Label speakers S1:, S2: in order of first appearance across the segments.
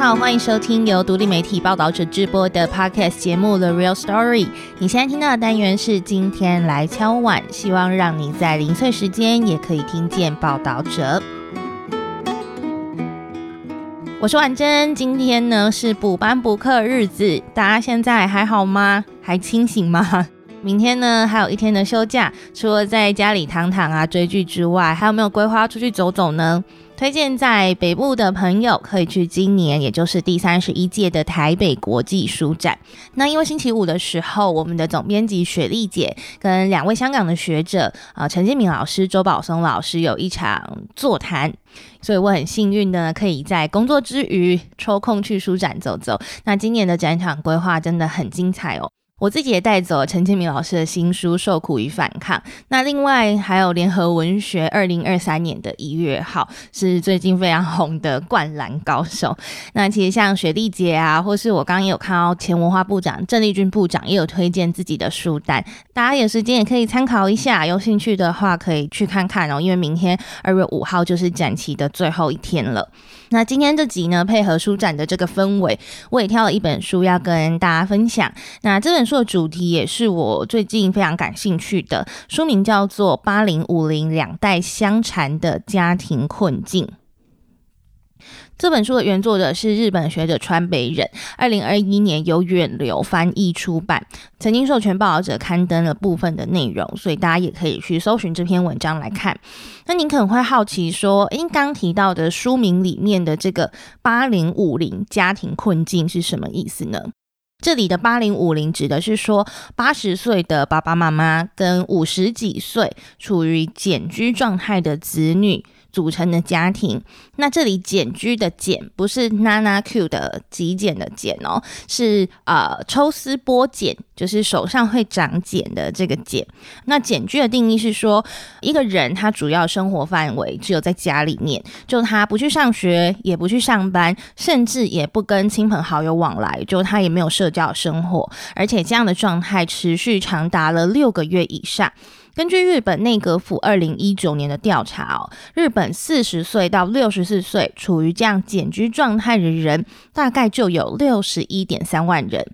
S1: 好，欢迎收听由独立媒体报道者直播的 Podcast 节目《The Real Story》。你现在听到的单元是今天来敲碗，希望让你在零碎时间也可以听见报道者。我是婉珍，今天呢是补班补课日子，大家现在还好吗？还清醒吗？明天呢还有一天的休假，除了在家里躺躺啊追剧之外，还有没有规划出去走走呢？推荐在北部的朋友可以去今年，也就是第三十一届的台北国际书展。那因为星期五的时候，我们的总编辑雪莉姐跟两位香港的学者啊，陈建明老师、周宝松老师有一场座谈，所以我很幸运的可以在工作之余抽空去书展走走。那今年的展场规划真的很精彩哦。我自己也带走陈建明老师的新书《受苦与反抗》，那另外还有联合文学二零二三年的一月号是最近非常红的《灌篮高手》。那其实像雪莉姐啊，或是我刚刚也有看到前文化部长郑丽君部长也有推荐自己的书单，大家有时间也可以参考一下，有兴趣的话可以去看看哦。因为明天二月五号就是展期的最后一天了。那今天这集呢，配合书展的这个氛围，我也挑了一本书要跟大家分享。那这本书的主题也是我最近非常感兴趣的，书名叫做《八零五零两代相缠的家庭困境》。这本书的原作者是日本学者川北忍，二零二一年由远流翻译出版，曾经授权报道者刊登了部分的内容，所以大家也可以去搜寻这篇文章来看。那您可能会好奇说，诶，刚提到的书名里面的这个八零五零家庭困境是什么意思呢？这里的八零五零指的是说，八十岁的爸爸妈妈跟五十几岁处于减居状态的子女。组成的家庭，那这里简居的简不是 Nana Q 的极简的简哦，是呃抽丝剥茧，就是手上会长茧的这个茧。那简居的定义是说，一个人他主要生活范围只有在家里面，就他不去上学，也不去上班，甚至也不跟亲朋好友往来，就他也没有社交生活，而且这样的状态持续长达了六个月以上。根据日本内阁府二零一九年的调查哦，日本四十岁到六十四岁处于这样简居状态的人，大概就有六十一点三万人。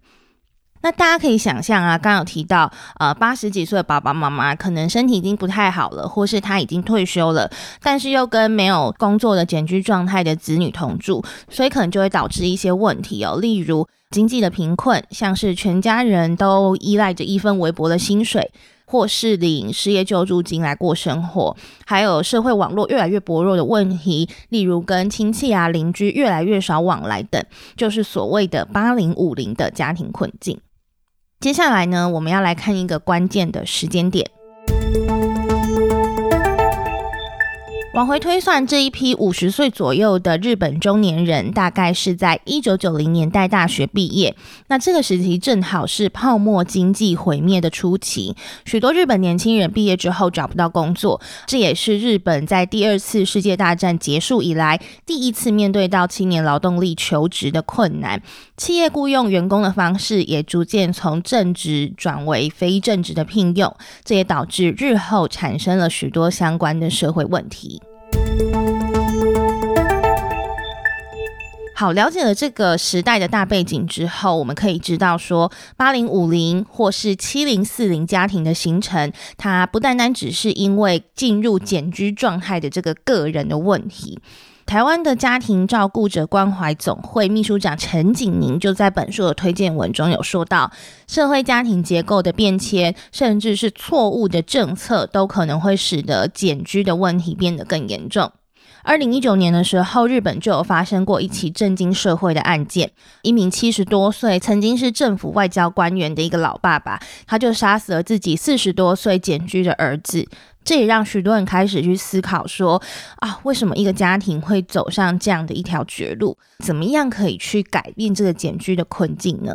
S1: 那大家可以想象啊，刚刚有提到，呃，八十几岁的爸爸妈妈可能身体已经不太好了，或是他已经退休了，但是又跟没有工作的简居状态的子女同住，所以可能就会导致一些问题哦，例如经济的贫困，像是全家人都依赖着一份微薄的薪水。或是领失业救助金来过生活，还有社会网络越来越薄弱的问题，例如跟亲戚啊、邻居越来越少往来等，就是所谓的八零五零的家庭困境。接下来呢，我们要来看一个关键的时间点。往回推算，这一批五十岁左右的日本中年人，大概是在一九九零年代大学毕业。那这个时期正好是泡沫经济毁灭的初期，许多日本年轻人毕业之后找不到工作，这也是日本在第二次世界大战结束以来第一次面对到青年劳动力求职的困难。企业雇佣员工的方式也逐渐从正职转为非正职的聘用，这也导致日后产生了许多相关的社会问题。好，了解了这个时代的大背景之后，我们可以知道说，八零五零或是七零四零家庭的形成，它不单单只是因为进入减居状态的这个个人的问题。台湾的家庭照顾者关怀总会秘书长陈景宁就在本书的推荐文中有说到，社会家庭结构的变迁，甚至是错误的政策，都可能会使得减居的问题变得更严重。二零一九年的时候，日本就有发生过一起震惊社会的案件。一名七十多岁、曾经是政府外交官员的一个老爸爸，他就杀死了自己四十多岁简居的儿子。这也让许多人开始去思考说：啊，为什么一个家庭会走上这样的一条绝路？怎么样可以去改变这个简居的困境呢？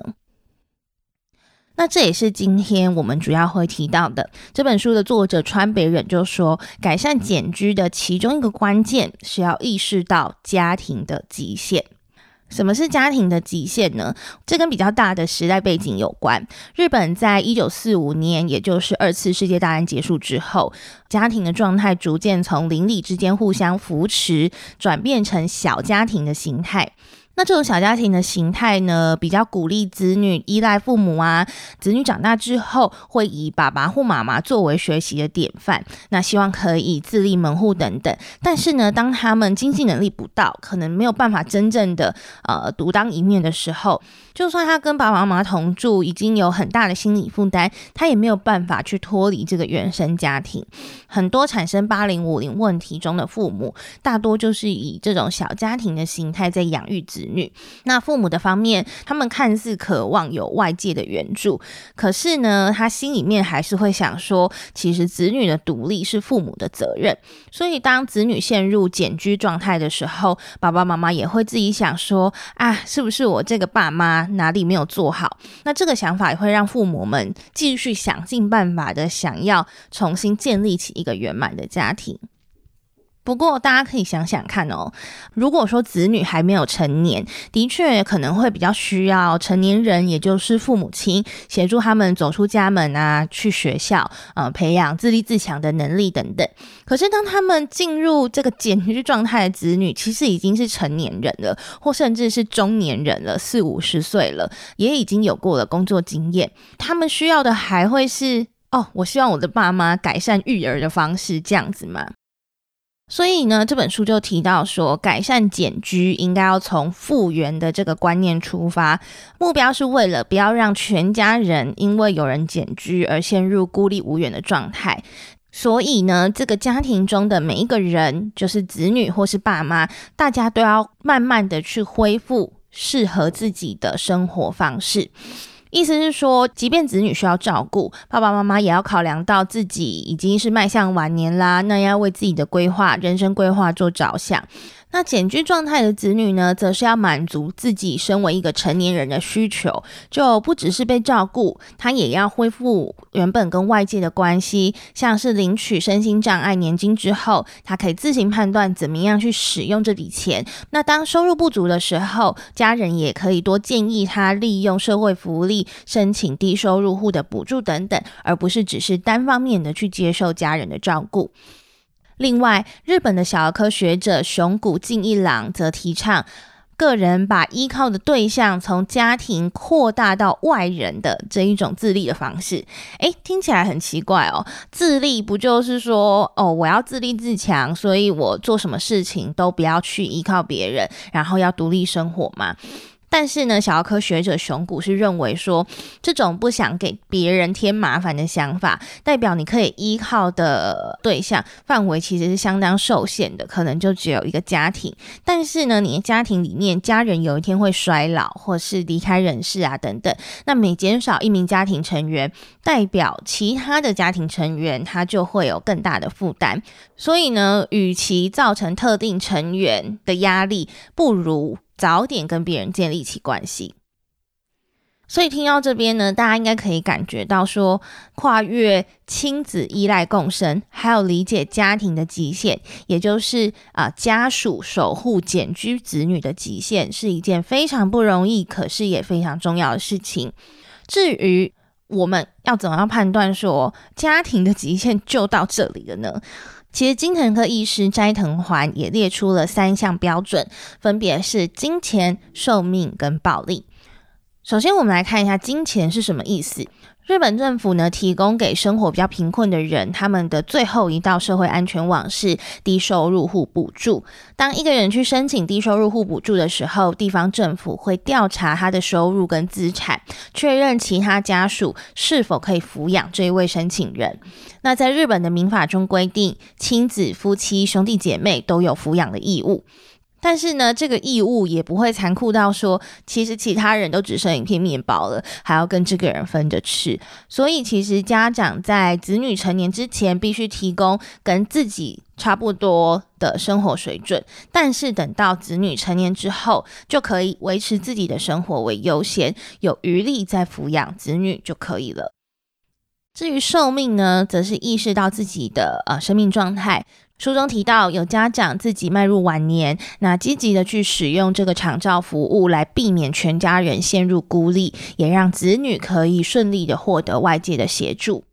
S1: 那这也是今天我们主要会提到的这本书的作者川北忍就说，改善简居的其中一个关键是要意识到家庭的极限。什么是家庭的极限呢？这跟比较大的时代背景有关。日本在一九四五年，也就是二次世界大战结束之后，家庭的状态逐渐从邻里之间互相扶持，转变成小家庭的形态。那这种小家庭的形态呢，比较鼓励子女依赖父母啊，子女长大之后会以爸爸或妈妈作为学习的典范，那希望可以自立门户等等。但是呢，当他们经济能力不到，可能没有办法真正的呃独当一面的时候，就算他跟爸爸妈妈同住，已经有很大的心理负担，他也没有办法去脱离这个原生家庭。很多产生八零五零问题中的父母，大多就是以这种小家庭的形态在养育子女。那父母的方面，他们看似渴望有外界的援助，可是呢，他心里面还是会想说，其实子女的独立是父母的责任。所以，当子女陷入简居状态的时候，爸爸妈妈也会自己想说，啊，是不是我这个爸妈哪里没有做好？那这个想法也会让父母们继续想尽办法的想要重新建立起一个圆满的家庭。不过，大家可以想想看哦，如果说子女还没有成年，的确可能会比较需要成年人，也就是父母亲协助他们走出家门啊，去学校，呃，培养自立自强的能力等等。可是，当他们进入这个减居状态的子女，其实已经是成年人了，或甚至是中年人了，四五十岁了，也已经有过了工作经验。他们需要的还会是哦，我希望我的爸妈改善育儿的方式，这样子吗？所以呢，这本书就提到说，改善简居应该要从复原的这个观念出发，目标是为了不要让全家人因为有人简居而陷入孤立无援的状态。所以呢，这个家庭中的每一个人，就是子女或是爸妈，大家都要慢慢的去恢复适合自己的生活方式。意思是说，即便子女需要照顾，爸爸妈妈也要考量到自己已经是迈向晚年啦，那要为自己的规划、人生规划做着想。那减居状态的子女呢，则是要满足自己身为一个成年人的需求，就不只是被照顾，他也要恢复原本跟外界的关系，像是领取身心障碍年金之后，他可以自行判断怎么样去使用这笔钱。那当收入不足的时候，家人也可以多建议他利用社会福利申请低收入户的补助等等，而不是只是单方面的去接受家人的照顾。另外，日本的小儿科学者熊谷敬一郎则提倡，个人把依靠的对象从家庭扩大到外人的这一种自立的方式。诶，听起来很奇怪哦，自立不就是说，哦，我要自立自强，所以我做什么事情都不要去依靠别人，然后要独立生活吗？但是呢，小儿科学者熊谷是认为说，这种不想给别人添麻烦的想法，代表你可以依靠的对象范围其实是相当受限的，可能就只有一个家庭。但是呢，你的家庭里面家人有一天会衰老，或是离开人世啊等等，那每减少一名家庭成员，代表其他的家庭成员他就会有更大的负担。所以呢，与其造成特定成员的压力，不如。早点跟别人建立起关系，所以听到这边呢，大家应该可以感觉到说，跨越亲子依赖共生，还有理解家庭的极限，也就是啊家属守护简居子女的极限，是一件非常不容易，可是也非常重要的事情。至于我们要怎么样判断说家庭的极限就到这里了呢？其实，金藤科医师斋藤环也列出了三项标准，分别是金钱、寿命跟暴力。首先，我们来看一下金钱是什么意思。日本政府呢，提供给生活比较贫困的人，他们的最后一道社会安全网是低收入户补助。当一个人去申请低收入户补助的时候，地方政府会调查他的收入跟资产，确认其他家属是否可以抚养这一位申请人。那在日本的民法中规定，亲子、夫妻、兄弟姐妹都有抚养的义务。但是呢，这个义务也不会残酷到说，其实其他人都只剩一片面包了，还要跟这个人分着吃。所以，其实家长在子女成年之前，必须提供跟自己差不多的生活水准。但是，等到子女成年之后，就可以维持自己的生活为优先，有余力再抚养子女就可以了。至于寿命呢，则是意识到自己的呃生命状态。书中提到，有家长自己迈入晚年，那积极的去使用这个长照服务，来避免全家人陷入孤立，也让子女可以顺利的获得外界的协助。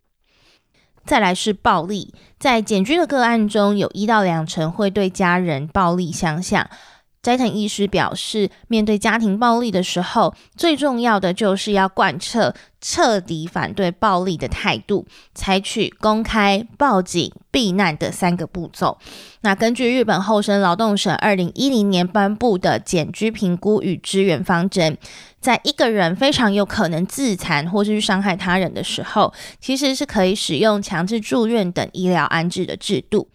S1: 再来是暴力，在简居的个案中，有一到两成会对家人暴力相向。斋藤医师表示，面对家庭暴力的时候，最重要的就是要贯彻彻底反对暴力的态度，采取公开、报警、避难的三个步骤。那根据日本厚生劳动省二零一零年颁布的检居评估与支援方针，在一个人非常有可能自残或是伤害他人的时候，其实是可以使用强制住院等医疗安置的制度。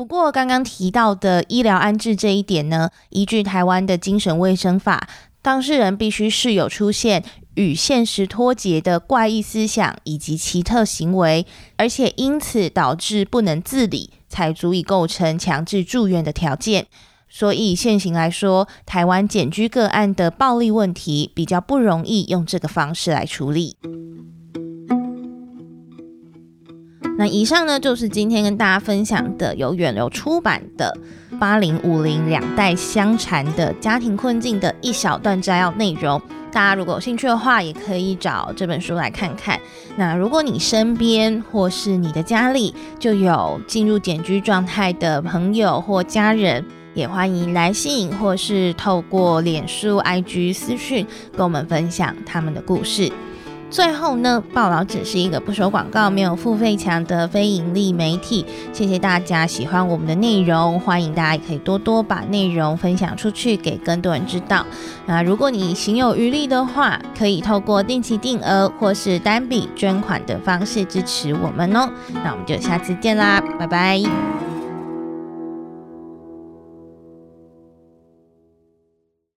S1: 不过，刚刚提到的医疗安置这一点呢，依据台湾的精神卫生法，当事人必须是有出现与现实脱节的怪异思想以及奇特行为，而且因此导致不能自理，才足以构成强制住院的条件。所以现行来说，台湾检居个案的暴力问题比较不容易用这个方式来处理。那以上呢，就是今天跟大家分享的由远流出版的《八零五零两代相缠的家庭困境》的一小段摘要内容。大家如果有兴趣的话，也可以找这本书来看看。那如果你身边或是你的家里就有进入简居状态的朋友或家人，也欢迎来信或是透过脸书、IG 私讯跟我们分享他们的故事。最后呢，报道只是一个不收广告、没有付费墙的非盈利媒体。谢谢大家喜欢我们的内容，欢迎大家也可以多多把内容分享出去，给更多人知道。那如果你行有余力的话，可以透过定期定额或是单笔捐款的方式支持我们哦。那我们就下次见啦，拜拜。